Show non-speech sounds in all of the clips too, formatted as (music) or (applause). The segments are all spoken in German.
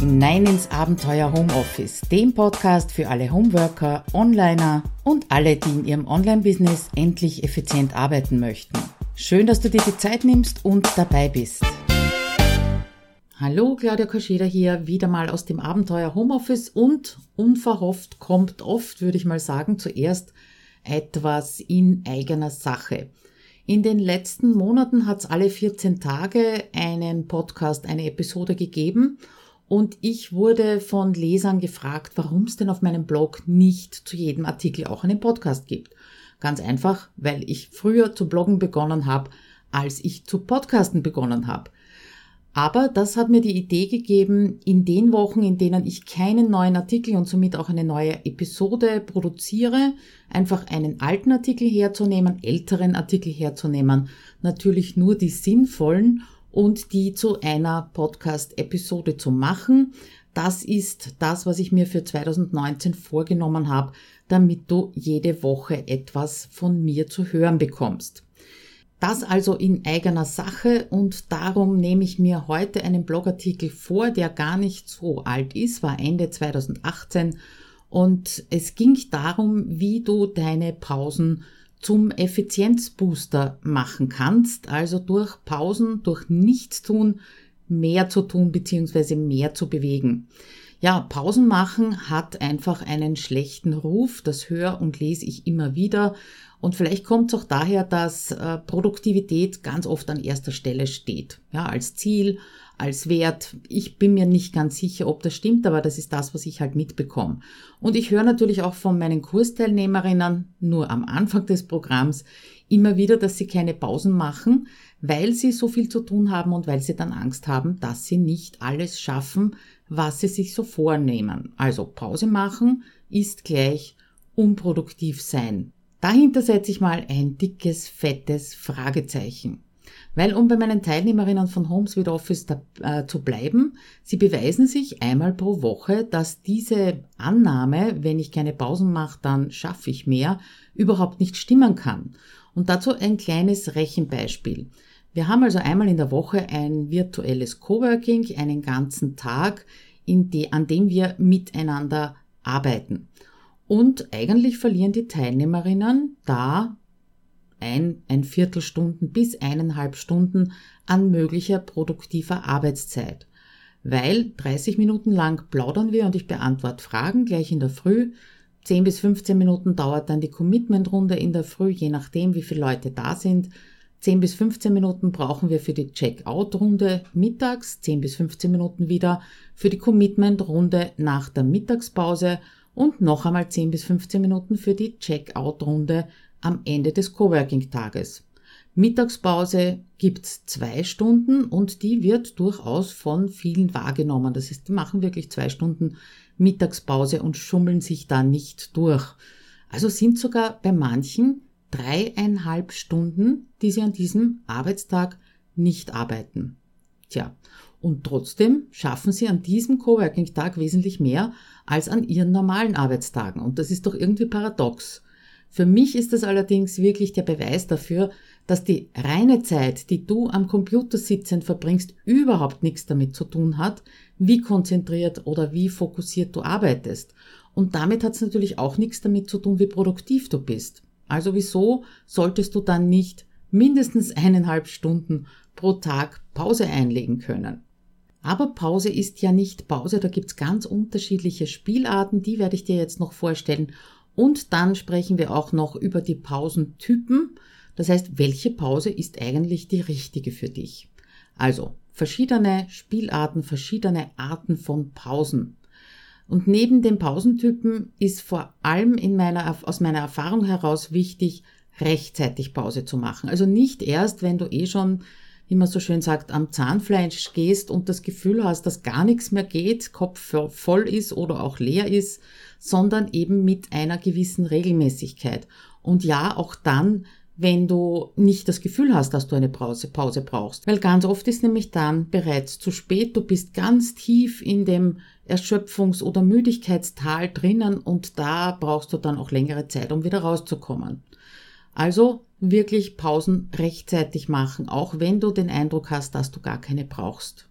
hinein ins Abenteuer Homeoffice, dem Podcast für alle Homeworker, Onliner und alle, die in ihrem Online-Business endlich effizient arbeiten möchten. Schön, dass du dir die Zeit nimmst und dabei bist. Hallo, Claudia Koscheda hier, wieder mal aus dem Abenteuer Homeoffice und unverhofft kommt oft, würde ich mal sagen, zuerst etwas in eigener Sache. In den letzten Monaten hat es alle 14 Tage einen Podcast, eine Episode gegeben und ich wurde von Lesern gefragt, warum es denn auf meinem Blog nicht zu jedem Artikel auch einen Podcast gibt. Ganz einfach, weil ich früher zu bloggen begonnen habe, als ich zu podcasten begonnen habe. Aber das hat mir die Idee gegeben, in den Wochen, in denen ich keinen neuen Artikel und somit auch eine neue Episode produziere, einfach einen alten Artikel herzunehmen, älteren Artikel herzunehmen, natürlich nur die sinnvollen und die zu einer Podcast-Episode zu machen. Das ist das, was ich mir für 2019 vorgenommen habe, damit du jede Woche etwas von mir zu hören bekommst. Das also in eigener Sache und darum nehme ich mir heute einen Blogartikel vor, der gar nicht so alt ist, war Ende 2018 und es ging darum, wie du deine Pausen zum Effizienzbooster machen kannst, also durch Pausen, durch Nichtstun mehr zu tun bzw. mehr zu bewegen. Ja, Pausen machen hat einfach einen schlechten Ruf, das höre und lese ich immer wieder. Und vielleicht kommt es auch daher, dass äh, Produktivität ganz oft an erster Stelle steht. Ja, als Ziel, als Wert. Ich bin mir nicht ganz sicher, ob das stimmt, aber das ist das, was ich halt mitbekomme. Und ich höre natürlich auch von meinen Kursteilnehmerinnen nur am Anfang des Programms immer wieder, dass sie keine Pausen machen, weil sie so viel zu tun haben und weil sie dann Angst haben, dass sie nicht alles schaffen, was sie sich so vornehmen. Also Pause machen ist gleich unproduktiv sein. Dahinter setze ich mal ein dickes, fettes Fragezeichen. Weil, um bei meinen Teilnehmerinnen von Homes with Office da, äh, zu bleiben, sie beweisen sich einmal pro Woche, dass diese Annahme, wenn ich keine Pausen mache, dann schaffe ich mehr, überhaupt nicht stimmen kann. Und dazu ein kleines Rechenbeispiel. Wir haben also einmal in der Woche ein virtuelles Coworking, einen ganzen Tag, die, an dem wir miteinander arbeiten. Und eigentlich verlieren die Teilnehmerinnen da ein, ein Viertelstunden bis eineinhalb Stunden an möglicher produktiver Arbeitszeit. Weil 30 Minuten lang plaudern wir und ich beantworte Fragen gleich in der Früh. 10 bis 15 Minuten dauert dann die Commitment-Runde in der Früh, je nachdem, wie viele Leute da sind. 10 bis 15 Minuten brauchen wir für die Check-out-Runde mittags, 10 bis 15 Minuten wieder für die Commitment-Runde nach der Mittagspause und noch einmal 10 bis 15 Minuten für die Check-out-Runde am Ende des Coworking-Tages. Mittagspause gibt's zwei Stunden und die wird durchaus von vielen wahrgenommen. Das heißt, die machen wirklich zwei Stunden Mittagspause und schummeln sich da nicht durch. Also sind sogar bei manchen dreieinhalb Stunden, die sie an diesem Arbeitstag nicht arbeiten. Tja, und trotzdem schaffen sie an diesem Coworking-Tag wesentlich mehr als an ihren normalen Arbeitstagen. Und das ist doch irgendwie paradox. Für mich ist das allerdings wirklich der Beweis dafür, dass die reine Zeit, die du am Computer sitzend verbringst, überhaupt nichts damit zu tun hat, wie konzentriert oder wie fokussiert du arbeitest. Und damit hat es natürlich auch nichts damit zu tun, wie produktiv du bist. Also wieso solltest du dann nicht mindestens eineinhalb Stunden pro Tag Pause einlegen können? Aber Pause ist ja nicht Pause, da gibt's ganz unterschiedliche Spielarten, die werde ich dir jetzt noch vorstellen und dann sprechen wir auch noch über die Pausentypen. Das heißt, welche Pause ist eigentlich die richtige für dich? Also, verschiedene Spielarten, verschiedene Arten von Pausen. Und neben den Pausentypen ist vor allem in meiner, aus meiner Erfahrung heraus wichtig, rechtzeitig Pause zu machen. Also nicht erst, wenn du eh schon, wie man so schön sagt, am Zahnfleisch gehst und das Gefühl hast, dass gar nichts mehr geht, Kopf voll ist oder auch leer ist, sondern eben mit einer gewissen Regelmäßigkeit. Und ja, auch dann, wenn du nicht das Gefühl hast, dass du eine Pause, Pause brauchst. Weil ganz oft ist nämlich dann bereits zu spät, du bist ganz tief in dem Erschöpfungs- oder Müdigkeitstal drinnen und da brauchst du dann auch längere Zeit, um wieder rauszukommen. Also wirklich Pausen rechtzeitig machen, auch wenn du den Eindruck hast, dass du gar keine brauchst.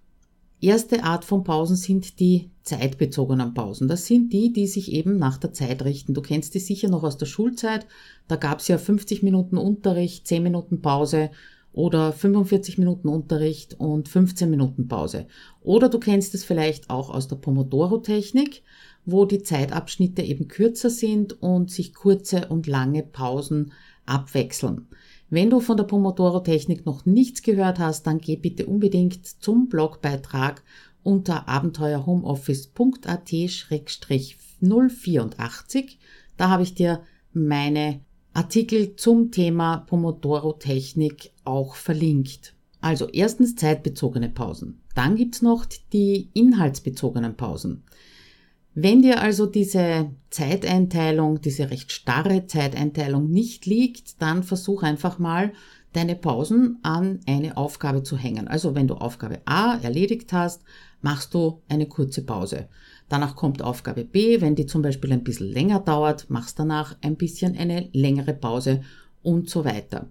Erste Art von Pausen sind die zeitbezogenen Pausen. Das sind die, die sich eben nach der Zeit richten. Du kennst die sicher noch aus der Schulzeit. Da gab es ja 50 Minuten Unterricht, 10 Minuten Pause oder 45 Minuten Unterricht und 15 Minuten Pause. Oder du kennst es vielleicht auch aus der Pomodoro-Technik, wo die Zeitabschnitte eben kürzer sind und sich kurze und lange Pausen abwechseln. Wenn du von der Pomodoro-Technik noch nichts gehört hast, dann geh bitte unbedingt zum Blogbeitrag unter abenteuerhomeoffice.at-084. Da habe ich dir meine Artikel zum Thema Pomodoro-Technik auch verlinkt. Also erstens zeitbezogene Pausen. Dann gibt's noch die inhaltsbezogenen Pausen. Wenn dir also diese Zeiteinteilung, diese recht starre Zeiteinteilung nicht liegt, dann versuch einfach mal deine Pausen an eine Aufgabe zu hängen. Also wenn du Aufgabe A erledigt hast, machst du eine kurze Pause. Danach kommt Aufgabe B, wenn die zum Beispiel ein bisschen länger dauert, machst danach ein bisschen eine längere Pause und so weiter.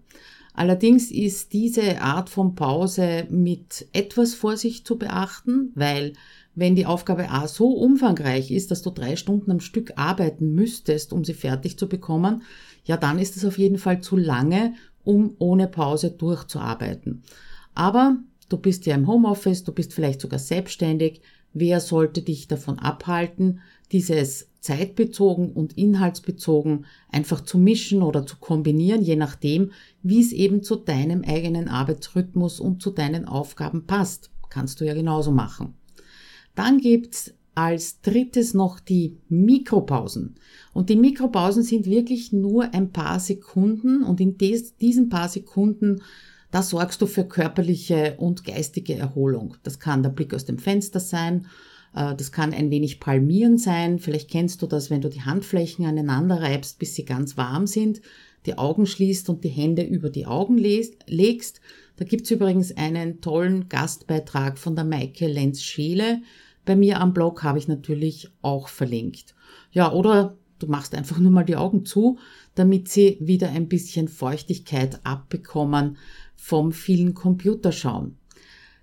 Allerdings ist diese Art von Pause mit etwas Vorsicht zu beachten, weil wenn die Aufgabe A so umfangreich ist, dass du drei Stunden am Stück arbeiten müsstest, um sie fertig zu bekommen, ja, dann ist es auf jeden Fall zu lange, um ohne Pause durchzuarbeiten. Aber du bist ja im Homeoffice, du bist vielleicht sogar selbstständig. Wer sollte dich davon abhalten, dieses zeitbezogen und inhaltsbezogen einfach zu mischen oder zu kombinieren, je nachdem, wie es eben zu deinem eigenen Arbeitsrhythmus und zu deinen Aufgaben passt. Kannst du ja genauso machen. Dann gibt's als drittes noch die Mikropausen. Und die Mikropausen sind wirklich nur ein paar Sekunden und in des, diesen paar Sekunden, da sorgst du für körperliche und geistige Erholung. Das kann der Blick aus dem Fenster sein, äh, das kann ein wenig Palmieren sein. Vielleicht kennst du das, wenn du die Handflächen aneinander reibst, bis sie ganz warm sind, die Augen schließt und die Hände über die Augen legst. Da gibt's übrigens einen tollen Gastbeitrag von der Maike Lenz-Scheele, bei mir am Blog habe ich natürlich auch verlinkt. Ja, oder du machst einfach nur mal die Augen zu, damit sie wieder ein bisschen Feuchtigkeit abbekommen vom vielen Computerschauen.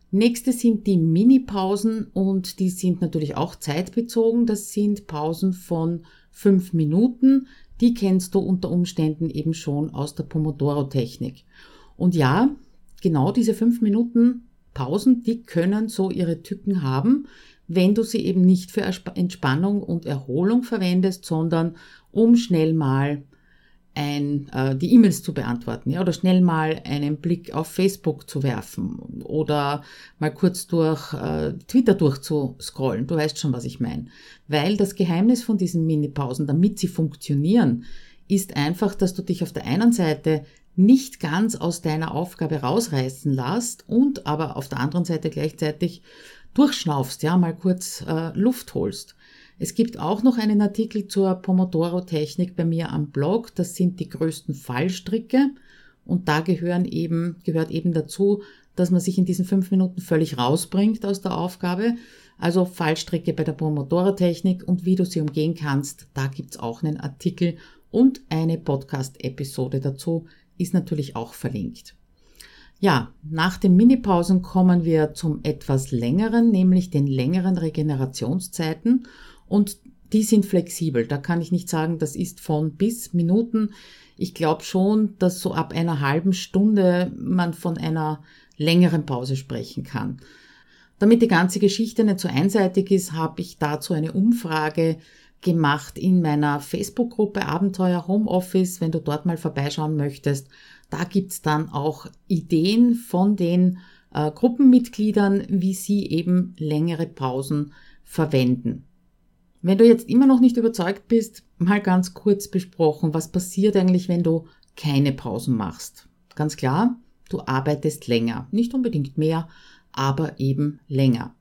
Nächste sind die Mini-Pausen und die sind natürlich auch zeitbezogen. Das sind Pausen von fünf Minuten. Die kennst du unter Umständen eben schon aus der Pomodoro-Technik. Und ja, genau diese fünf Minuten Pausen, die können so ihre Tücken haben wenn du sie eben nicht für Entspannung und Erholung verwendest, sondern um schnell mal ein, äh, die E-Mails zu beantworten, ja, oder schnell mal einen Blick auf Facebook zu werfen oder mal kurz durch äh, Twitter durchzuscrollen. Du weißt schon, was ich meine. Weil das Geheimnis von diesen Mini-Pausen, damit sie funktionieren, ist einfach, dass du dich auf der einen Seite nicht ganz aus deiner Aufgabe rausreißen lässt und aber auf der anderen Seite gleichzeitig durchschnaufst, ja, mal kurz äh, Luft holst. Es gibt auch noch einen Artikel zur Pomodoro-Technik bei mir am Blog. Das sind die größten Fallstricke. Und da gehören eben, gehört eben dazu, dass man sich in diesen fünf Minuten völlig rausbringt aus der Aufgabe. Also Fallstricke bei der Pomodoro-Technik und wie du sie umgehen kannst. Da gibt's auch einen Artikel und eine Podcast-Episode dazu ist natürlich auch verlinkt. Ja, nach den Minipausen kommen wir zum etwas längeren, nämlich den längeren Regenerationszeiten und die sind flexibel. Da kann ich nicht sagen, das ist von bis Minuten. Ich glaube schon, dass so ab einer halben Stunde man von einer längeren Pause sprechen kann. Damit die ganze Geschichte nicht so einseitig ist, habe ich dazu eine Umfrage gemacht in meiner Facebook-Gruppe Abenteuer Homeoffice. Wenn du dort mal vorbeischauen möchtest, da gibt's dann auch Ideen von den äh, Gruppenmitgliedern, wie sie eben längere Pausen verwenden. Wenn du jetzt immer noch nicht überzeugt bist, mal ganz kurz besprochen, was passiert eigentlich, wenn du keine Pausen machst. Ganz klar, du arbeitest länger. Nicht unbedingt mehr, aber eben länger.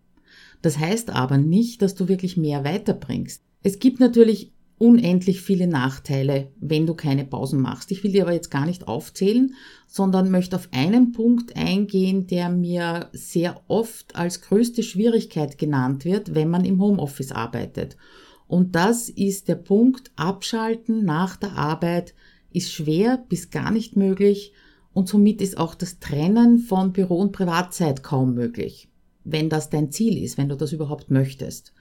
Das heißt aber nicht, dass du wirklich mehr weiterbringst. Es gibt natürlich unendlich viele Nachteile, wenn du keine Pausen machst. Ich will dir aber jetzt gar nicht aufzählen, sondern möchte auf einen Punkt eingehen, der mir sehr oft als größte Schwierigkeit genannt wird, wenn man im Homeoffice arbeitet. Und das ist der Punkt, abschalten nach der Arbeit ist schwer bis gar nicht möglich und somit ist auch das Trennen von Büro und Privatzeit kaum möglich. wenn das dein Ziel ist, wenn du das überhaupt möchtest.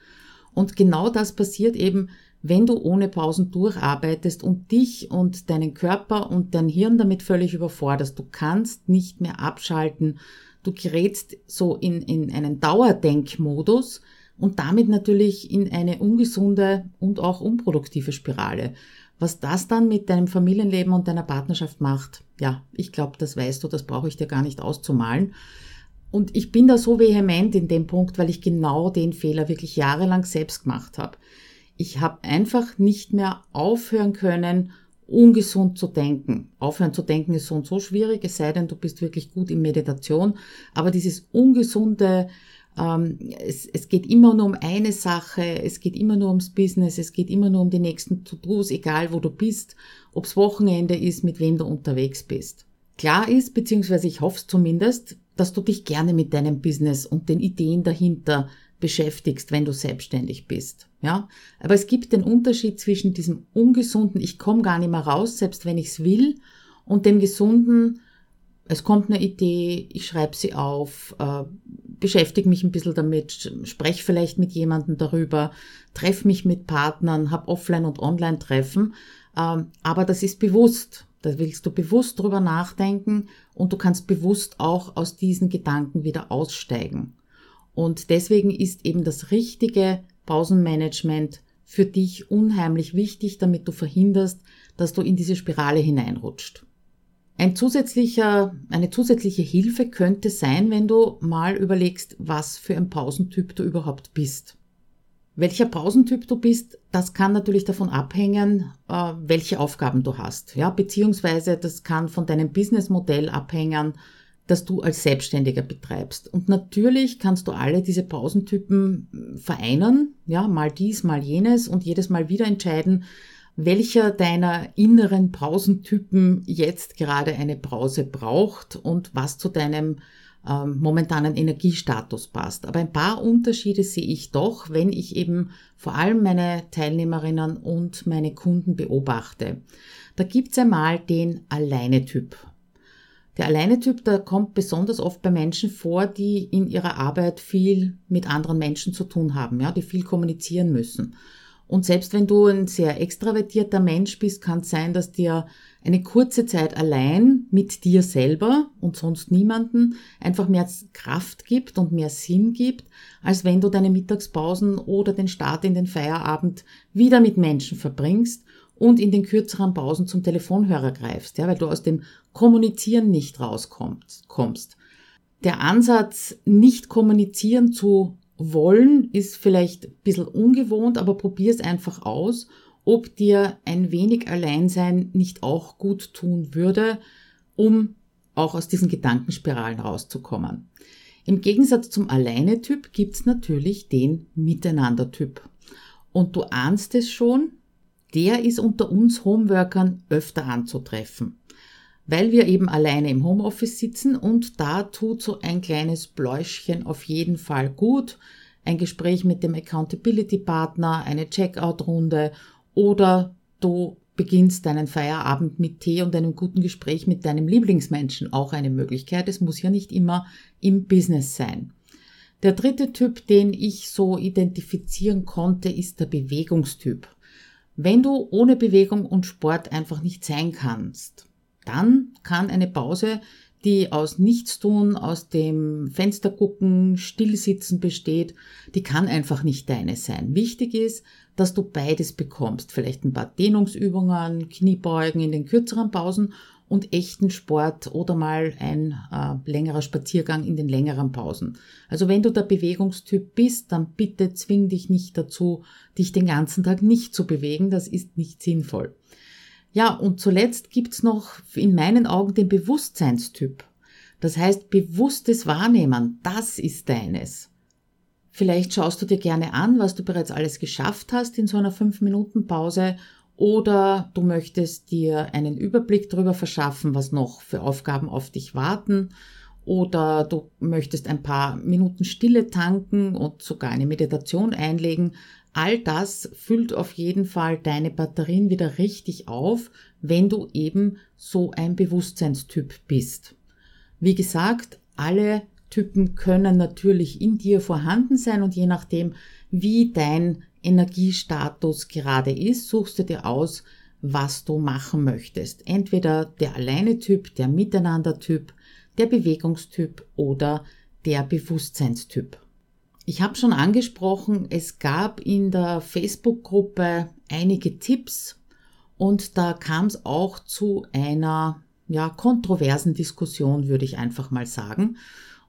Und genau das passiert eben, wenn du ohne Pausen durcharbeitest und dich und deinen Körper und dein Hirn damit völlig überforderst. Du kannst nicht mehr abschalten. Du gerätst so in, in einen Dauerdenkmodus und damit natürlich in eine ungesunde und auch unproduktive Spirale. Was das dann mit deinem Familienleben und deiner Partnerschaft macht, ja, ich glaube, das weißt du, das brauche ich dir gar nicht auszumalen. Und ich bin da so vehement in dem Punkt, weil ich genau den Fehler wirklich jahrelang selbst gemacht habe. Ich habe einfach nicht mehr aufhören können, ungesund zu denken. Aufhören zu denken ist so und so schwierig, es sei denn, du bist wirklich gut in Meditation. Aber dieses ungesunde ähm, es, es geht immer nur um eine Sache, es geht immer nur ums Business, es geht immer nur um die nächsten To-Dos, egal wo du bist, ob's Wochenende ist, mit wem du unterwegs bist. Klar ist, beziehungsweise ich hoffe zumindest, dass du dich gerne mit deinem Business und den Ideen dahinter beschäftigst, wenn du selbstständig bist. Ja, aber es gibt den Unterschied zwischen diesem ungesunden, ich komme gar nicht mehr raus, selbst wenn ich's will, und dem gesunden, es kommt eine Idee, ich schreibe sie auf, äh, beschäftige mich ein bisschen damit, spreche vielleicht mit jemandem darüber, treffe mich mit Partnern, habe Offline- und Online-Treffen, ähm, aber das ist bewusst. Da willst du bewusst drüber nachdenken und du kannst bewusst auch aus diesen Gedanken wieder aussteigen. Und deswegen ist eben das richtige Pausenmanagement für dich unheimlich wichtig, damit du verhinderst, dass du in diese Spirale hineinrutscht. Ein zusätzlicher, eine zusätzliche Hilfe könnte sein, wenn du mal überlegst, was für ein Pausentyp du überhaupt bist. Welcher Pausentyp du bist, das kann natürlich davon abhängen, äh, welche Aufgaben du hast. Ja, beziehungsweise das kann von deinem Businessmodell abhängen, das du als Selbstständiger betreibst. Und natürlich kannst du alle diese Pausentypen vereinen, ja, mal dies, mal jenes und jedes Mal wieder entscheiden, welcher deiner inneren Pausentypen jetzt gerade eine Pause braucht und was zu deinem ähm, momentanen Energiestatus passt. Aber ein paar Unterschiede sehe ich doch, wenn ich eben vor allem meine Teilnehmerinnen und meine Kunden beobachte. Da gibt's einmal den Alleine-Typ. Der Alleine-Typ, der kommt besonders oft bei Menschen vor, die in ihrer Arbeit viel mit anderen Menschen zu tun haben, ja, die viel kommunizieren müssen. Und selbst wenn du ein sehr extravertierter Mensch bist, kann es sein, dass dir eine kurze Zeit allein mit dir selber und sonst niemanden einfach mehr Kraft gibt und mehr Sinn gibt, als wenn du deine Mittagspausen oder den Start in den Feierabend wieder mit Menschen verbringst und in den kürzeren Pausen zum Telefonhörer greifst, ja, weil du aus dem Kommunizieren nicht rauskommst. Der Ansatz, nicht kommunizieren zu wollen ist vielleicht ein bisschen ungewohnt, aber probier es einfach aus, ob dir ein wenig Alleinsein nicht auch gut tun würde, um auch aus diesen Gedankenspiralen rauszukommen. Im Gegensatz zum Alleine-Typ gibt's natürlich den Miteinander-Typ. Und du ahnst es schon, der ist unter uns Homeworkern öfter anzutreffen weil wir eben alleine im Homeoffice sitzen und da tut so ein kleines Bläuschen auf jeden Fall gut. Ein Gespräch mit dem Accountability Partner, eine Checkout-Runde oder du beginnst deinen Feierabend mit Tee und einem guten Gespräch mit deinem Lieblingsmenschen auch eine Möglichkeit. Es muss ja nicht immer im Business sein. Der dritte Typ, den ich so identifizieren konnte, ist der Bewegungstyp. Wenn du ohne Bewegung und Sport einfach nicht sein kannst, dann kann eine Pause, die aus Nichtstun, aus dem Fenster gucken, Stillsitzen besteht, die kann einfach nicht deine sein. Wichtig ist, dass du beides bekommst. Vielleicht ein paar Dehnungsübungen, Kniebeugen in den kürzeren Pausen und echten Sport oder mal ein äh, längerer Spaziergang in den längeren Pausen. Also wenn du der Bewegungstyp bist, dann bitte zwing dich nicht dazu, dich den ganzen Tag nicht zu bewegen. Das ist nicht sinnvoll. Ja, und zuletzt gibt's noch in meinen Augen den Bewusstseinstyp. Das heißt, bewusstes Wahrnehmen, das ist deines. Vielleicht schaust du dir gerne an, was du bereits alles geschafft hast in so einer 5-Minuten-Pause oder du möchtest dir einen Überblick darüber verschaffen, was noch für Aufgaben auf dich warten oder du möchtest ein paar Minuten Stille tanken und sogar eine Meditation einlegen. All das füllt auf jeden Fall deine Batterien wieder richtig auf, wenn du eben so ein Bewusstseinstyp bist. Wie gesagt, alle Typen können natürlich in dir vorhanden sein und je nachdem, wie dein Energiestatus gerade ist, suchst du dir aus, was du machen möchtest. Entweder der Alleine-Typ, der Miteinander-Typ, der Bewegungstyp oder der Bewusstseinstyp. Ich habe schon angesprochen, es gab in der Facebook-Gruppe einige Tipps und da kam es auch zu einer ja, kontroversen Diskussion, würde ich einfach mal sagen.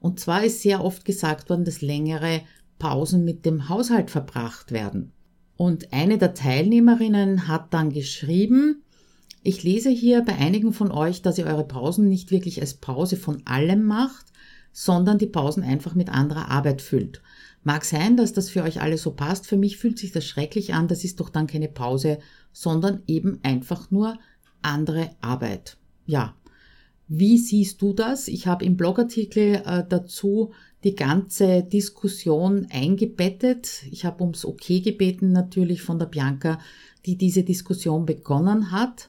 Und zwar ist sehr oft gesagt worden, dass längere Pausen mit dem Haushalt verbracht werden. Und eine der Teilnehmerinnen hat dann geschrieben, ich lese hier bei einigen von euch, dass ihr eure Pausen nicht wirklich als Pause von allem macht, sondern die Pausen einfach mit anderer Arbeit füllt. Mag sein, dass das für euch alle so passt. Für mich fühlt sich das schrecklich an. Das ist doch dann keine Pause, sondern eben einfach nur andere Arbeit. Ja. Wie siehst du das? Ich habe im Blogartikel äh, dazu die ganze Diskussion eingebettet. Ich habe ums Okay gebeten natürlich von der Bianca, die diese Diskussion begonnen hat.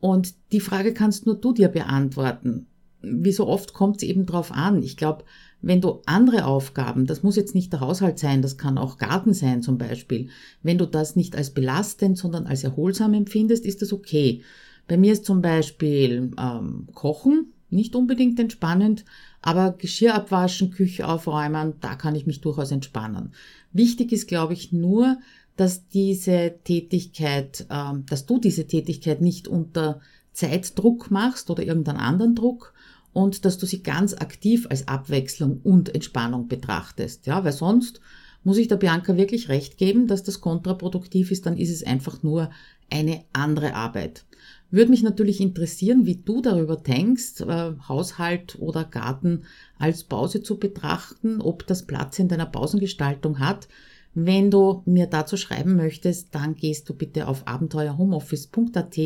Und die Frage kannst nur du dir beantworten. Wie so oft kommt es eben drauf an. Ich glaube, wenn du andere Aufgaben, das muss jetzt nicht der Haushalt sein, das kann auch Garten sein zum Beispiel, wenn du das nicht als belastend, sondern als erholsam empfindest, ist das okay. Bei mir ist zum Beispiel ähm, Kochen nicht unbedingt entspannend, aber Geschirr abwaschen, Küche aufräumen, da kann ich mich durchaus entspannen. Wichtig ist, glaube ich, nur, dass diese Tätigkeit, ähm, dass du diese Tätigkeit nicht unter Zeitdruck machst oder irgendeinen anderen Druck, und dass du sie ganz aktiv als Abwechslung und Entspannung betrachtest. Ja, weil sonst muss ich der Bianca wirklich recht geben, dass das kontraproduktiv ist, dann ist es einfach nur eine andere Arbeit. Würde mich natürlich interessieren, wie du darüber denkst, äh, Haushalt oder Garten als Pause zu betrachten, ob das Platz in deiner Pausengestaltung hat. Wenn du mir dazu schreiben möchtest, dann gehst du bitte auf abenteuerhomeoffice.at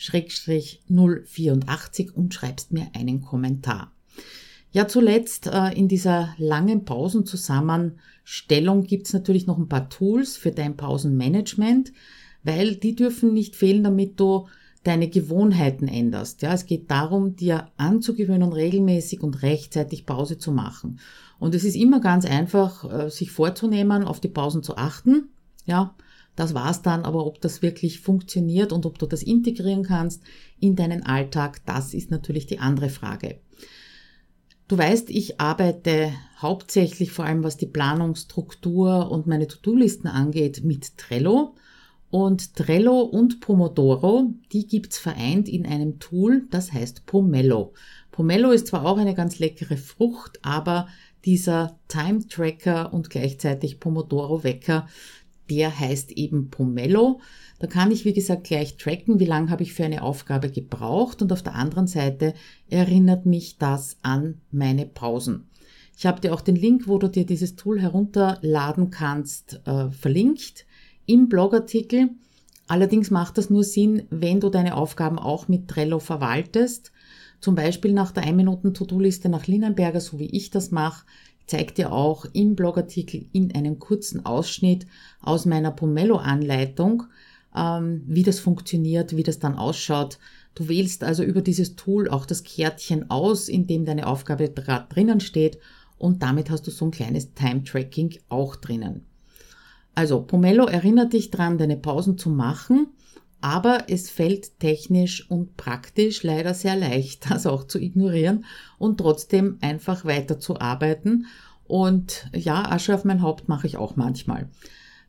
084 und schreibst mir einen Kommentar. Ja, zuletzt äh, in dieser langen Pausenzusammenstellung gibt's natürlich noch ein paar Tools für dein Pausenmanagement, weil die dürfen nicht fehlen, damit du deine Gewohnheiten änderst. Ja, es geht darum, dir anzugewöhnen, regelmäßig und rechtzeitig Pause zu machen. Und es ist immer ganz einfach, äh, sich vorzunehmen, auf die Pausen zu achten. Ja, das war's dann, aber ob das wirklich funktioniert und ob du das integrieren kannst in deinen Alltag, das ist natürlich die andere Frage. Du weißt, ich arbeite hauptsächlich vor allem was die Planungsstruktur und meine To-Do-Listen angeht mit Trello. Und Trello und Pomodoro, die gibt's vereint in einem Tool, das heißt Pomelo. Pomelo ist zwar auch eine ganz leckere Frucht, aber dieser Time Tracker und gleichzeitig Pomodoro Wecker, der heißt eben Pomelo. Da kann ich, wie gesagt, gleich tracken, wie lange habe ich für eine Aufgabe gebraucht und auf der anderen Seite erinnert mich das an meine Pausen. Ich habe dir auch den Link, wo du dir dieses Tool herunterladen kannst, äh, verlinkt im Blogartikel. Allerdings macht das nur Sinn, wenn du deine Aufgaben auch mit Trello verwaltest. Zum Beispiel nach der 1-Minuten-To-Do-Liste nach Linnenberger, so wie ich das mache, zeigt dir auch im Blogartikel in einem kurzen Ausschnitt aus meiner Pomelo-Anleitung, ähm, wie das funktioniert, wie das dann ausschaut. Du wählst also über dieses Tool auch das Kärtchen aus, in dem deine Aufgabe gerade drinnen steht und damit hast du so ein kleines Time-Tracking auch drinnen. Also Pomelo erinnert dich dran, deine Pausen zu machen, aber es fällt technisch und praktisch leider sehr leicht, (laughs) das auch zu ignorieren und trotzdem einfach weiter zu arbeiten. Und ja, Asche auf mein Haupt mache ich auch manchmal.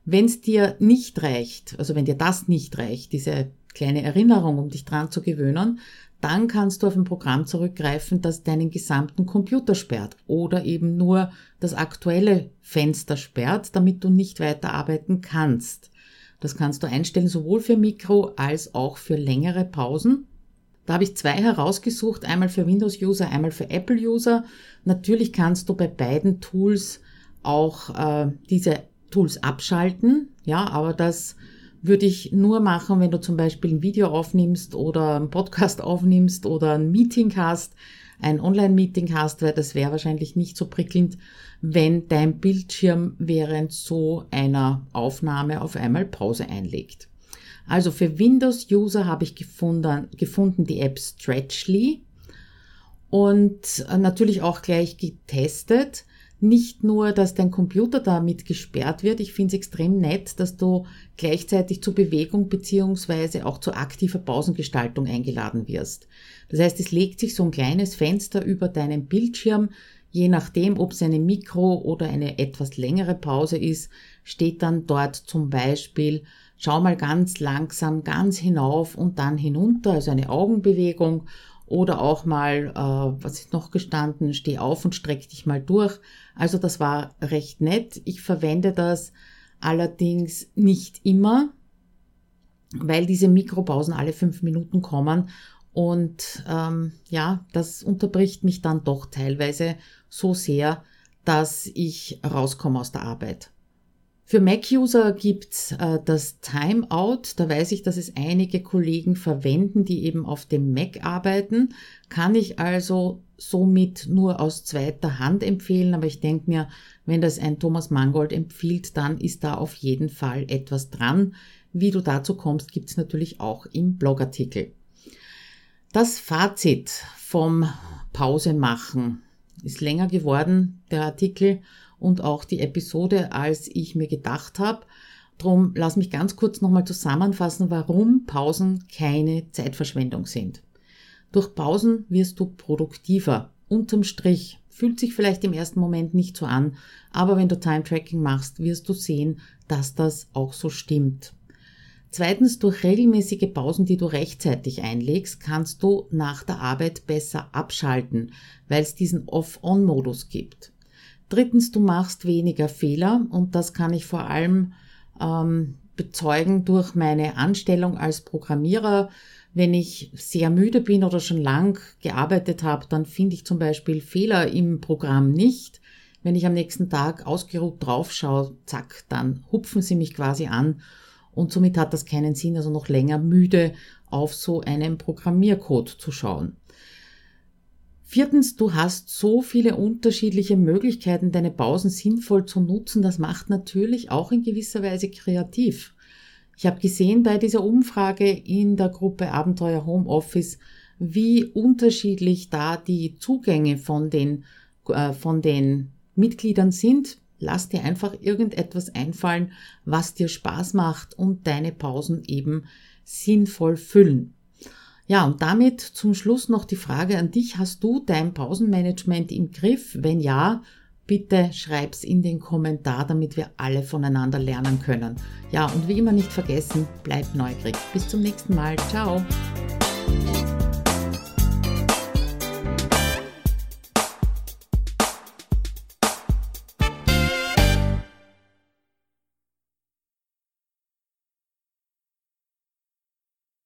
Wenn es dir nicht reicht, also wenn dir das nicht reicht, diese kleine Erinnerung, um dich dran zu gewöhnen, dann kannst du auf ein Programm zurückgreifen, das deinen gesamten Computer sperrt oder eben nur das aktuelle Fenster sperrt, damit du nicht weiterarbeiten kannst. Das kannst du einstellen sowohl für Mikro als auch für längere Pausen. Da habe ich zwei herausgesucht, einmal für Windows-User, einmal für Apple-User. Natürlich kannst du bei beiden Tools auch äh, diese Tools abschalten, ja, aber das würde ich nur machen, wenn du zum Beispiel ein Video aufnimmst oder einen Podcast aufnimmst oder ein Meeting hast, ein Online-Meeting hast, weil das wäre wahrscheinlich nicht so prickelnd, wenn dein Bildschirm während so einer Aufnahme auf einmal Pause einlegt. Also für Windows-User habe ich gefunden, gefunden die App Stretchly und äh, natürlich auch gleich getestet. Nicht nur, dass dein Computer damit gesperrt wird. Ich finde es extrem nett, dass du gleichzeitig zur Bewegung beziehungsweise auch zur aktiver Pausengestaltung eingeladen wirst. Das heißt, es legt sich so ein kleines Fenster über deinen Bildschirm. Je nachdem, ob es eine Mikro- oder eine etwas längere Pause ist, steht dann dort zum Beispiel, schau mal ganz langsam ganz hinauf und dann hinunter, also eine Augenbewegung oder auch mal, äh, was ist noch gestanden, steh auf und streck dich mal durch. Also das war recht nett. Ich verwende das allerdings nicht immer, weil diese Mikropausen alle fünf Minuten kommen. Und ähm, ja, das unterbricht mich dann doch teilweise so sehr, dass ich rauskomme aus der Arbeit. Für Mac-User gibt's äh, das Timeout. Da weiß ich, dass es einige Kollegen verwenden, die eben auf dem Mac arbeiten. Kann ich also somit nur aus zweiter Hand empfehlen. Aber ich denke mir, wenn das ein Thomas Mangold empfiehlt, dann ist da auf jeden Fall etwas dran. Wie du dazu kommst, gibt's natürlich auch im Blogartikel. Das Fazit vom Pause machen ist länger geworden, der Artikel und auch die Episode, als ich mir gedacht habe. Drum lass mich ganz kurz nochmal zusammenfassen, warum Pausen keine Zeitverschwendung sind. Durch Pausen wirst du produktiver. Unterm Strich fühlt sich vielleicht im ersten Moment nicht so an, aber wenn du Time Tracking machst, wirst du sehen, dass das auch so stimmt. Zweitens, durch regelmäßige Pausen, die du rechtzeitig einlegst, kannst du nach der Arbeit besser abschalten, weil es diesen Off-On-Modus gibt. Drittens, du machst weniger Fehler und das kann ich vor allem ähm, bezeugen durch meine Anstellung als Programmierer. Wenn ich sehr müde bin oder schon lang gearbeitet habe, dann finde ich zum Beispiel Fehler im Programm nicht. Wenn ich am nächsten Tag ausgeruht draufschaue, zack, dann hupfen sie mich quasi an und somit hat das keinen Sinn, also noch länger müde auf so einen Programmiercode zu schauen. Viertens, du hast so viele unterschiedliche Möglichkeiten, deine Pausen sinnvoll zu nutzen. Das macht natürlich auch in gewisser Weise kreativ. Ich habe gesehen bei dieser Umfrage in der Gruppe Abenteuer Homeoffice, wie unterschiedlich da die Zugänge von den, äh, von den Mitgliedern sind. Lass dir einfach irgendetwas einfallen, was dir Spaß macht und deine Pausen eben sinnvoll füllen. Ja, und damit zum Schluss noch die Frage an dich. Hast du dein Pausenmanagement im Griff? Wenn ja, bitte schreib's in den Kommentar, damit wir alle voneinander lernen können. Ja, und wie immer nicht vergessen, bleib neugierig. Bis zum nächsten Mal. Ciao.